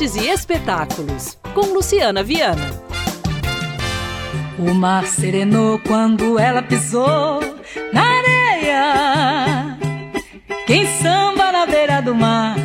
artes e espetáculos, com Luciana Viana. O mar serenou quando ela pisou na areia. Quem samba na beira do mar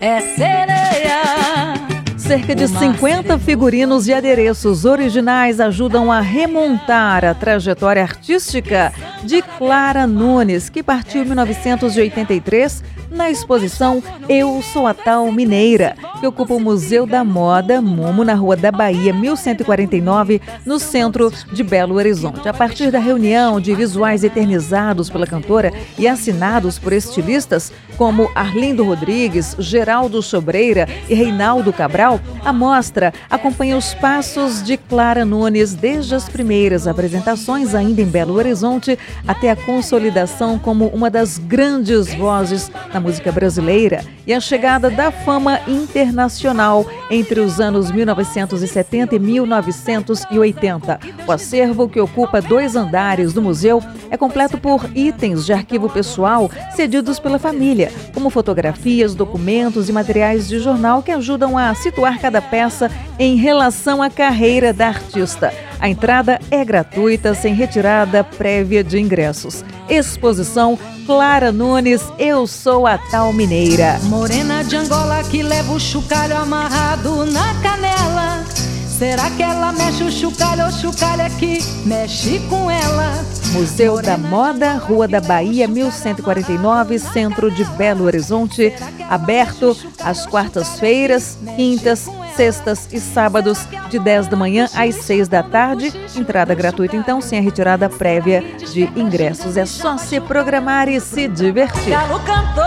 é sereia. Cerca de 50 figurinos e adereços originais ajudam a remontar a trajetória artística de Clara Nunes, que partiu em 1983 na exposição Eu Sou a Tal Mineira, que ocupa o Museu da Moda Momo, na Rua da Bahia, 1149, no centro de Belo Horizonte. A partir da reunião de visuais eternizados pela cantora e assinados por estilistas como Arlindo Rodrigues, Geraldo Sobreira e Reinaldo Cabral, a mostra acompanha os passos de Clara Nunes desde as primeiras apresentações ainda em Belo Horizonte até a consolidação como uma das grandes vozes na música brasileira e a chegada da fama internacional entre os anos 1970 e 1980. O acervo, que ocupa dois andares do museu, é completo por itens de arquivo pessoal cedidos pela família, como fotografias, documentos e materiais de jornal que ajudam a situar cada peça em relação à carreira da artista. A entrada é gratuita, sem retirada prévia de ingressos. Exposição Clara Nunes, Eu Sou a Tal Mineira. Morena de Angola que leva o chocalho amarrado na canela. Será que ela mexe o chocalho ou chocalho é que mexe com ela? Museu da Moda, Rua da Bahia, 1149, centro de Belo Horizonte, aberto às quartas-feiras, quintas, sextas e sábados, de 10 da manhã às 6 da tarde. Entrada gratuita, então, sem a retirada prévia de ingressos. É só se programar e se divertir. Galo cantou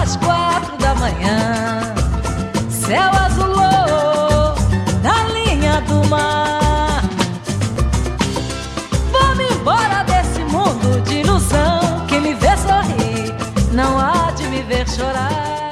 às quatro da manhã, de me ver chorar.